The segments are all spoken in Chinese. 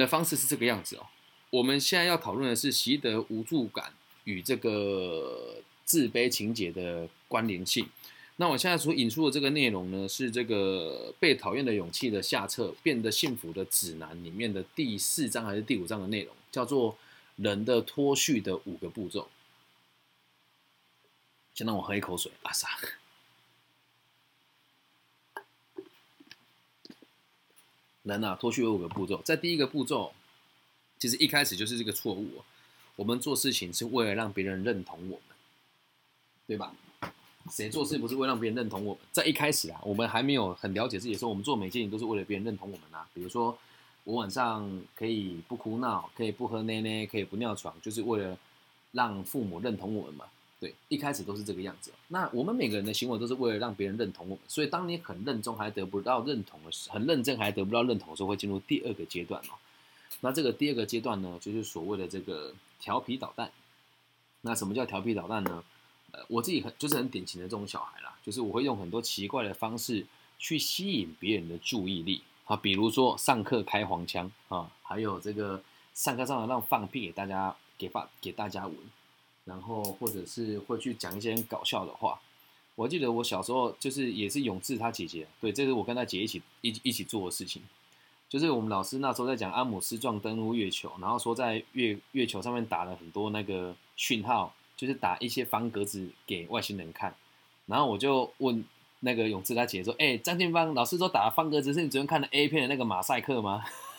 的方式是这个样子哦。我们现在要讨论的是习得无助感与这个自卑情节的关联性。那我现在所引述的这个内容呢，是这个被讨厌的勇气的下册变得幸福的指南里面的第四章还是第五章的内容，叫做人的脱序的五个步骤。先让我喝一口水，阿萨。人啊，脱序有五个步骤，在第一个步骤，其实一开始就是这个错误。我们做事情是为了让别人认同我们，对吧？谁做事不是为了让别人认同我们？在一开始啊，我们还没有很了解自己的时候，我们做每件事情都是为了别人认同我们啊。比如说，我晚上可以不哭闹，可以不喝奶奶，可以不尿床，就是为了让父母认同我们嘛。对，一开始都是这个样子。那我们每个人的行为都是为了让别人认同我们，所以当你很认真还得不到认同的时候，很认真还得不到认同的时候，会进入第二个阶段哦。那这个第二个阶段呢，就是所谓的这个调皮捣蛋。那什么叫调皮捣蛋呢？呃，我自己很就是很典型的这种小孩啦，就是我会用很多奇怪的方式去吸引别人的注意力啊，比如说上课开黄腔啊，还有这个上课上的让放屁给大家给放给大家闻。然后或者是会去讲一些搞笑的话。我记得我小时候就是也是永志他姐姐，对，这是我跟他姐一起一一起做的事情。就是我们老师那时候在讲阿姆斯壮登陆月球，然后说在月月球上面打了很多那个讯号，就是打一些方格子给外星人看。然后我就问那个永志他姐说：“哎，张建芳老师说打方格子是你昨天看的 A 片的那个马赛克吗？”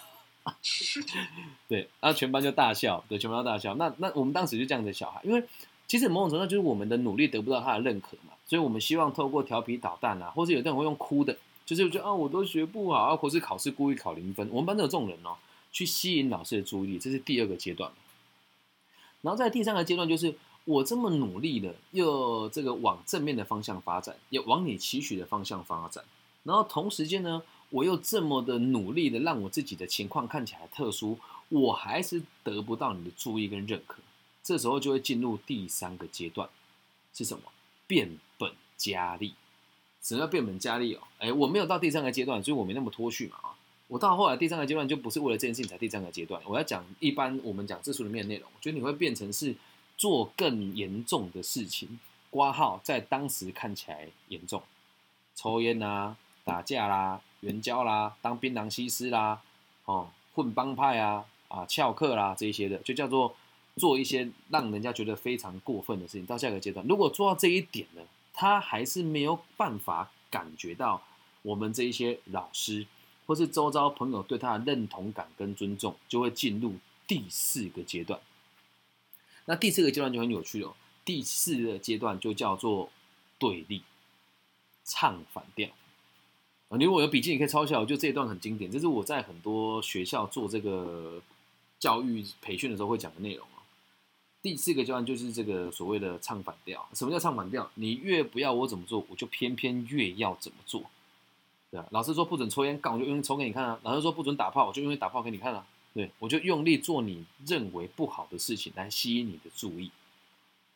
对，然后全班就大笑，对，全班都大笑。那那我们当时就这样的小孩，因为其实某种程度就是我们的努力得不到他的认可嘛，所以我们希望透过调皮捣蛋啊，或者有的人会用哭的，就是我觉得啊我都学不好啊，或是考试故意考零分。我们班都有这种人哦，去吸引老师的注意力，这是第二个阶段。然后在第三个阶段，就是我这么努力的，又这个往正面的方向发展，也往你期许的方向发展，然后同时间呢。我又这么的努力的让我自己的情况看起来特殊，我还是得不到你的注意跟认可，这时候就会进入第三个阶段，是什么？变本加厉。什么叫变本加厉哦？哎，我没有到第三个阶段，所以我没那么脱序嘛啊。我到后来第三个阶段就不是为了这件事情才第三个阶段。我要讲一般我们讲字数里面的内容，我觉得你会变成是做更严重的事情，挂号在当时看起来严重，抽烟啊，打架啦。援交啦，当槟榔西施啦，哦，混帮派啊，啊，翘课啦，这一些的，就叫做做一些让人家觉得非常过分的事情。到下一个阶段，如果做到这一点呢，他还是没有办法感觉到我们这一些老师或是周遭朋友对他的认同感跟尊重，就会进入第四个阶段。那第四个阶段就很有趣了，第四个阶段就叫做对立，唱反调。啊你如果有笔记，你可以抄下来。我觉得这一段很经典，这是我在很多学校做这个教育培训的时候会讲的内容啊。第四个阶段就是这个所谓的唱反调。什么叫唱反调？你越不要我怎么做，我就偏偏越要怎么做。对啊，老师说不准抽烟，杠我就用抽给你看啊。老师说不准打炮，我就用打炮给你看啊。对，我就用力做你认为不好的事情来吸引你的注意。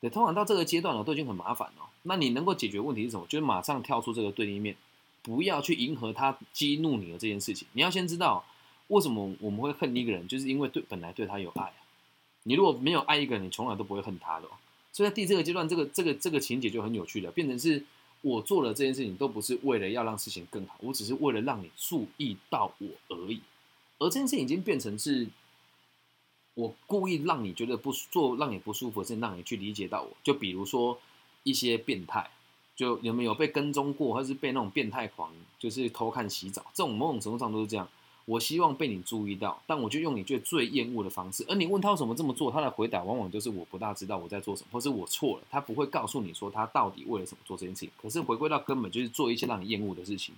对，通常到这个阶段了，都已经很麻烦了。那你能够解决问题是什么？就是马上跳出这个对立面。不要去迎合他激怒你的这件事情，你要先知道为什么我们会恨一个人，就是因为对本来对他有爱。你如果没有爱一个人，你从来都不会恨他的。所以在第这个阶段，这个这个这个情节就很有趣了，变成是我做了这件事情都不是为了要让事情更好，我只是为了让你注意到我而已。而这件事情已经变成是我故意让你觉得不做让你不舒服的事，让你去理解到我。就比如说一些变态。就有没有被跟踪过，或是被那种变态狂，就是偷看洗澡，这种某种程度上都是这样。我希望被你注意到，但我就用你觉得最厌恶的方式。而你问他为什么这么做，他的回答往往就是我不大知道我在做什么，或是我错了。他不会告诉你说他到底为了什么做这件事情。可是回归到根本，就是做一些让你厌恶的事情，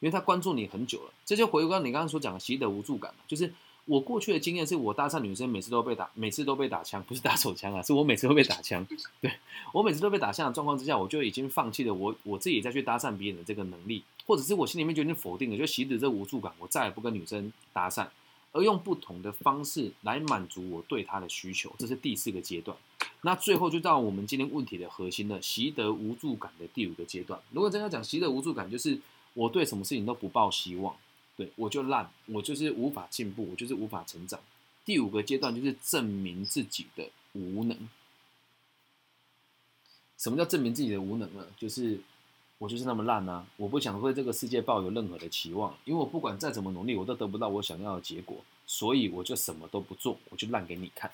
因为他关注你很久了。这就回归到你刚刚所讲的习得无助感，就是。我过去的经验是我搭讪女生，每次都被打，每次都被打枪，不是打手枪啊，是我每次都被打枪。对我每次都被打枪的状况之下，我就已经放弃了我我自己再去搭讪别人的这个能力，或者是我心里面就已经否定了，就习得这无助感，我再也不跟女生搭讪，而用不同的方式来满足我对她的需求，这是第四个阶段。那最后就到我们今天问题的核心了，习得无助感的第五个阶段。如果真要讲习得无助感，就是我对什么事情都不抱希望。对我就烂，我就是无法进步，我就是无法成长。第五个阶段就是证明自己的无能。什么叫证明自己的无能呢？就是我就是那么烂啊！我不想对这个世界抱有任何的期望，因为我不管再怎么努力，我都得不到我想要的结果，所以我就什么都不做，我就烂给你看。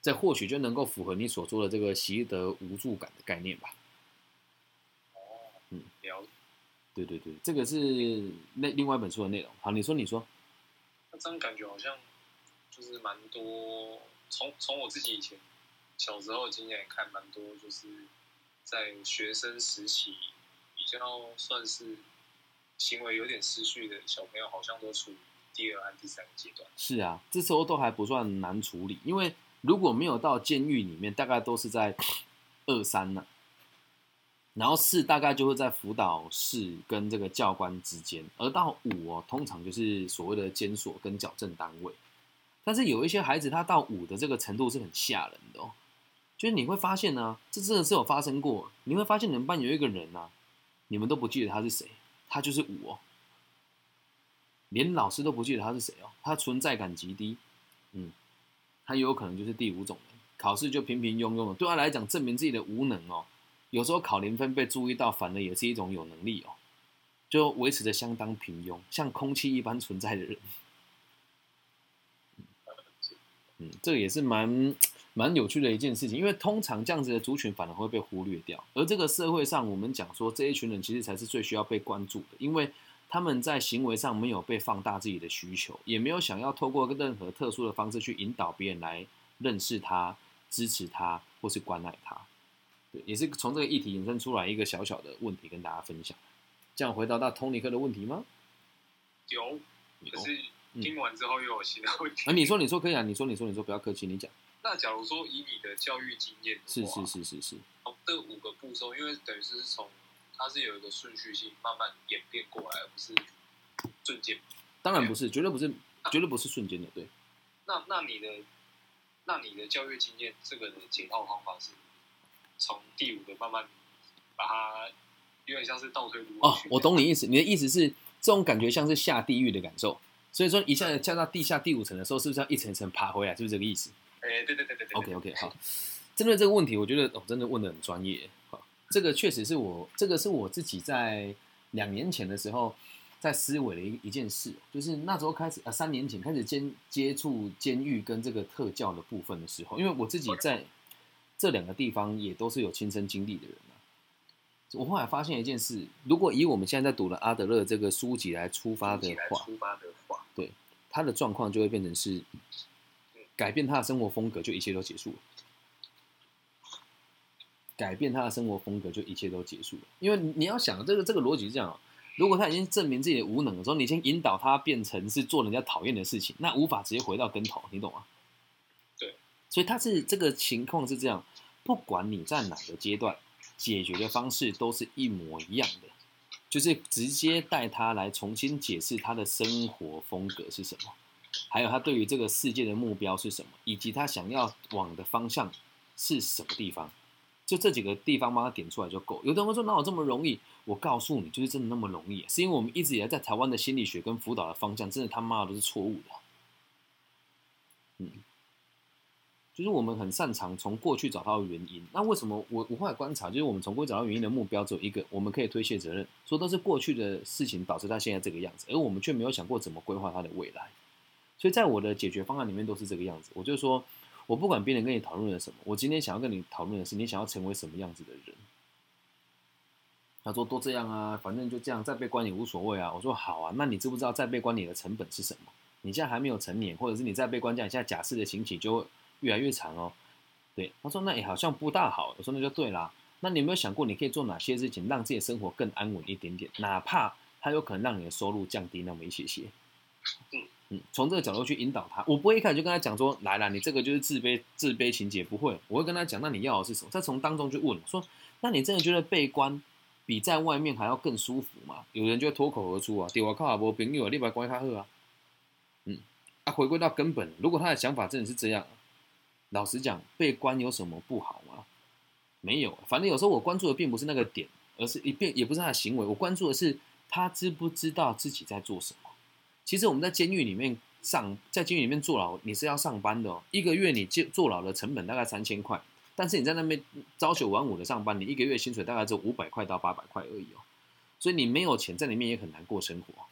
这或许就能够符合你所说的这个习得无助感的概念吧。哦，嗯，了。对对对，这个是那另外一本书的内容。好，你说你说。那这样感觉好像就是蛮多，从从我自己以前小时候经验看，蛮多就是在学生时期比较算是行为有点失序的小朋友，好像都处于第二和第三个阶段。是啊，这时候都还不算难处理，因为。如果没有到监狱里面，大概都是在 二三呢，然后四大概就会在辅导室跟这个教官之间，而到五哦，通常就是所谓的监所跟矫正单位。但是有一些孩子他到五的这个程度是很吓人的哦，就是你会发现呢，这真的是有发生过。你会发现你们班有一个人呢，你们都不记得他是谁，他就是五哦，连老师都不记得他是谁哦，他存在感极低，嗯。他有可能就是第五种人，考试就平平庸庸的，对他来讲证明自己的无能哦。有时候考零分被注意到，反而也是一种有能力哦，就维持着相当平庸，像空气一般存在的人。嗯，这个也是蛮蛮有趣的一件事情，因为通常这样子的族群反而会被忽略掉，而这个社会上我们讲说这一群人其实才是最需要被关注的，因为。他们在行为上没有被放大自己的需求，也没有想要透过任何特殊的方式去引导别人来认识他、支持他或是关爱他。对，也是从这个议题引申出来一个小小的问题跟大家分享。这样回答到通尼克的问题吗？有，可是听完之后又有新的问题。啊，你说，你说可以啊，你说，你说，你说，不要客气，你讲。那假如说以你的教育经验，是是是是是，这五个步骤，因为等于是从。它是有一个顺序性，慢慢演变过来，而不是瞬间。当然不是，绝对不是，绝对不是瞬间的。对。那那你的，那你的教育经验，这个的解套方法是从第五个慢慢把它，有点像是倒退路。哦，我懂你意思。你的意思是，这种感觉像是下地狱的感受。所以说，一下子降到地下第五层的时候，是不是要一层一层爬回来？是不是这个意思？哎，对对对对对。OK OK，好。针对这个问题，我觉得哦，真的问的很专业。这个确实是我，这个是我自己在两年前的时候在思维的一一件事，就是那时候开始啊，三年前开始接接触监狱跟这个特教的部分的时候，因为我自己在这两个地方也都是有亲身经历的人啊。我后来发现一件事，如果以我们现在在读的阿德勒这个书籍来出发的话，出发的话，对他的状况就会变成是改变他的生活风格，就一切都结束了。改变他的生活风格，就一切都结束了。因为你要想，这个这个逻辑是这样：如果他已经证明自己的无能的时候，你先引导他变成是做人家讨厌的事情，那无法直接回到跟头，你懂吗？所以他是这个情况是这样：不管你在哪个阶段，解决的方式都是一模一样的，就是直接带他来重新解释他的生活风格是什么，还有他对于这个世界的目标是什么，以及他想要往的方向是什么地方。就这几个地方帮他点出来就够。有的人说：“哪有这么容易？”我告诉你，就是真的那么容易，是因为我们一直以来在台湾的心理学跟辅导的方向，真的他妈的都是错误的。嗯，就是我们很擅长从过去找到原因。那为什么我我后来观察，就是我们从过去找到原因的目标只有一个，我们可以推卸责任，说都是过去的事情导致他现在这个样子，而我们却没有想过怎么规划他的未来。所以在我的解决方案里面都是这个样子。我就说。我不管别人跟你讨论了什么，我今天想要跟你讨论的是你想要成为什么样子的人。他说都这样啊，反正就这样，再被关也无所谓啊。我说好啊，那你知不知道再被关你的成本是什么？你现在还没有成年，或者是你再被关这样，现在假释的刑期就会越来越长哦。对，他说那也好像不大好。我说那就对啦。那你有没有想过你可以做哪些事情，让自己生活更安稳一点点？哪怕他有可能让你的收入降低那么一些些。嗯。嗯，从这个角度去引导他，我不会一开始就跟他讲说，来了，你这个就是自卑自卑情节，不会，我会跟他讲，那你要的是什么？再从当中去问，说，那你真的觉得被关比在外面还要更舒服吗？有人就会脱口而出啊，对我靠啊，我朋友，你把关他喝啊，嗯，啊，回归到根本，如果他的想法真的是这样，老实讲，被关有什么不好吗？没有，反正有时候我关注的并不是那个点，而是一变，也不是他的行为，我关注的是他知不知道自己在做什么。其实我们在监狱里面上，在监狱里面坐牢，你是要上班的哦。一个月你坐坐牢的成本大概三千块，但是你在那边朝九晚五的上班，你一个月薪水大概只有五百块到八百块而已哦。所以你没有钱在里面也很难过生活。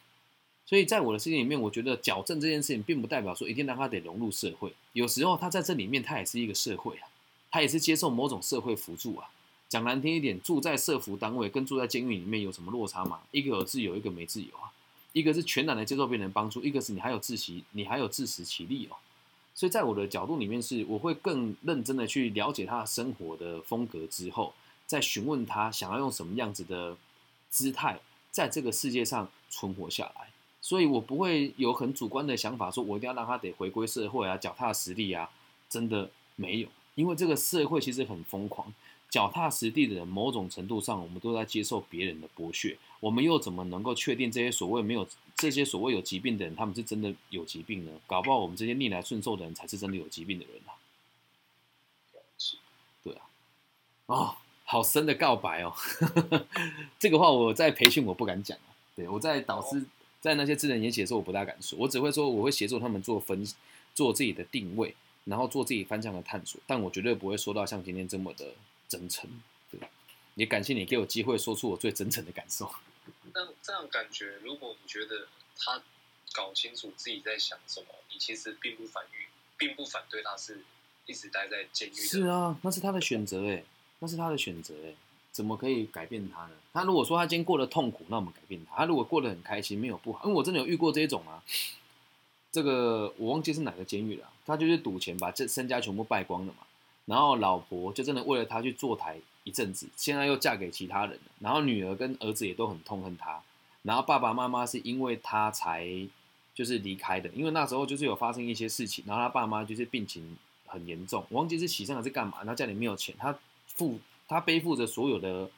所以在我的世界里面，我觉得矫正这件事情并不代表说一定让他得融入社会，有时候他在这里面他也是一个社会啊，他也是接受某种社会辅助啊。讲难听一点，住在社服单位跟住在监狱里面有什么落差吗？一个有自由，一个没自由啊。一个是全然的接受别人帮助，一个是你还有自习，你还有自食其力哦。所以在我的角度里面，是我会更认真的去了解他生活的风格之后，再询问他想要用什么样子的姿态在这个世界上存活下来。所以我不会有很主观的想法，说我一定要让他得回归社会啊，脚踏实地啊，真的没有，因为这个社会其实很疯狂，脚踏实地的人，某种程度上我们都在接受别人的剥削，我们又怎么能够确定这些所谓没有这些所谓有疾病的人，他们是真的有疾病呢？搞不好我们这些逆来顺受的人才是真的有疾病的人啊！对啊，哦，好深的告白哦，这个话我在培训我不敢讲啊，对我在导师。在那些智能演写的时候，我不大敢说，我只会说我会协助他们做分，做自己的定位，然后做自己方向的探索，但我绝对不会说到像今天这么的真诚。对，也感谢你给我机会说出我最真诚的感受。那这样感觉，如果你觉得他搞清楚自己在想什么，你其实并不反对，并不反对他是一直待在监狱。是啊，那是他的选择哎，那是他的选择哎。怎么可以改变他呢？他如果说他今天过得痛苦，那我们改变他；他如果过得很开心，没有不好。因为我真的有遇过这种啊，这个我忘记是哪个监狱了。他就是赌钱把这身家全部败光了嘛，然后老婆就真的为了他去坐台一阵子，现在又嫁给其他人了。然后女儿跟儿子也都很痛恨他，然后爸爸妈妈是因为他才就是离开的，因为那时候就是有发生一些事情，然后他爸妈就是病情很严重，我忘记是洗肾还是干嘛，然后家里没有钱，他付。他背负着所有的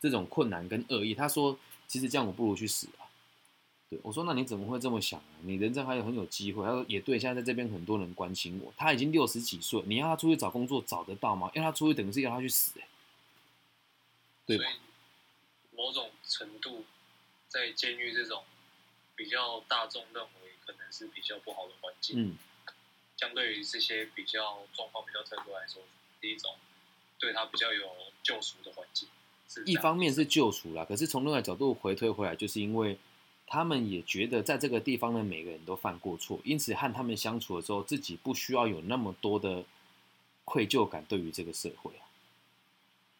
这种困难跟恶意，他说：“其实这样我不如去死啊。”对我说：“那你怎么会这么想啊？你人生还有很有机会。”他说：“也对，现在在这边很多人关心我。他已经六十几岁，你要他出去找工作找得到吗？要他出去等于是要他去死哎。”对吧？某种程度，在监狱这种比较大众认为可能是比较不好的环境，嗯，相对于这些比较状况比较特殊来说，第一种。对他比较有救赎的环境，一方面是救赎啦，可是从另外角度回推回来，就是因为他们也觉得在这个地方的每个人都犯过错，因此和他们相处的时候，自己不需要有那么多的愧疚感对于这个社会啊，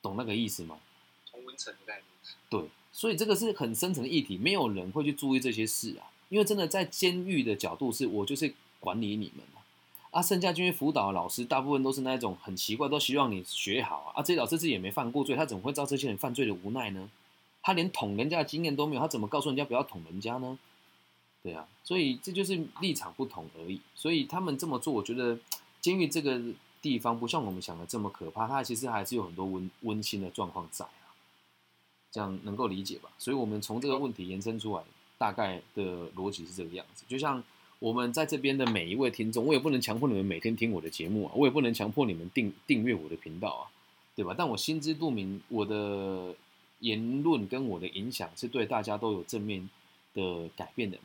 懂那个意思吗？同温层的概念。对，所以这个是很深层的议题，没有人会去注意这些事啊，因为真的在监狱的角度，是我就是管理你们。啊，啊剩下进去辅导的老师，大部分都是那种很奇怪，都希望你学好啊。这些老师自己也没犯过罪，他怎么会知道这些人犯罪的无奈呢？他连捅人家的经验都没有，他怎么告诉人家不要捅人家呢？对啊，所以这就是立场不同而已。所以他们这么做，我觉得监狱这个地方不像我们想的这么可怕，它其实还是有很多温温馨的状况在啊。这样能够理解吧？所以我们从这个问题延伸出来，大概的逻辑是这个样子，就像。我们在这边的每一位听众，我也不能强迫你们每天听我的节目啊，我也不能强迫你们订订阅我的频道啊，对吧？但我心知肚明，我的言论跟我的影响是对大家都有正面的改变的嘛。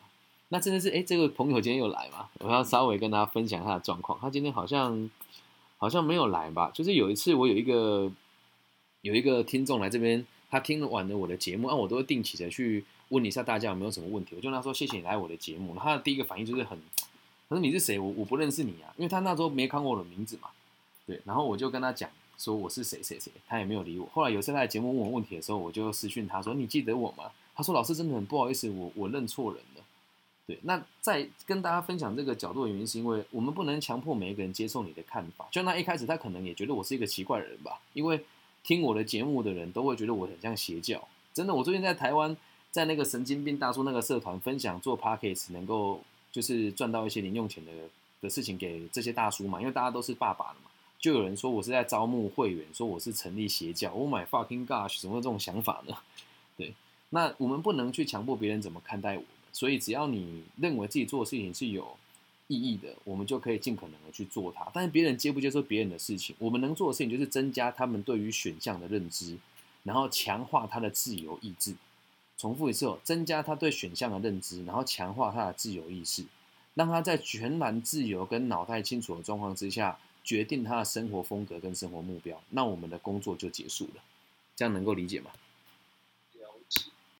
那真的是，哎，这个朋友今天又来嘛？我要稍微跟大家分享他的状况。他今天好像好像没有来吧？就是有一次，我有一个有一个听众来这边，他听完了我的节目，啊，我都会定期的去。问一下大家有没有什么问题？我就跟他说谢谢你来我的节目。他的第一个反应就是很，他说你是谁？我我不认识你啊，因为他那时候没看过我的名字嘛。对，然后我就跟他讲说我是谁谁谁，他也没有理我。后来有一次他在节目问我问题的时候，我就私讯他说你记得我吗？他说老师真的很不好意思，我我认错人了。对，那在跟大家分享这个角度的原因，是因为我们不能强迫每一个人接受你的看法。就那一开始他可能也觉得我是一个奇怪的人吧，因为听我的节目的人都会觉得我很像邪教。真的，我最近在台湾。在那个神经病大叔那个社团分享做 p a c k a g e 能够就是赚到一些零用钱的的事情给这些大叔嘛，因为大家都是爸爸了嘛，就有人说我是在招募会员，说我是成立邪教，Oh my fucking gosh，怎么会这种想法呢？对，那我们不能去强迫别人怎么看待我们，所以只要你认为自己做的事情是有意义的，我们就可以尽可能的去做它。但是别人接不接受别人的事情，我们能做的事情就是增加他们对于选项的认知，然后强化他的自由意志。重复一次哦，增加他对选项的认知，然后强化他的自由意识，让他在全然自由跟脑袋清楚的状况之下，决定他的生活风格跟生活目标。那我们的工作就结束了，这样能够理解吗？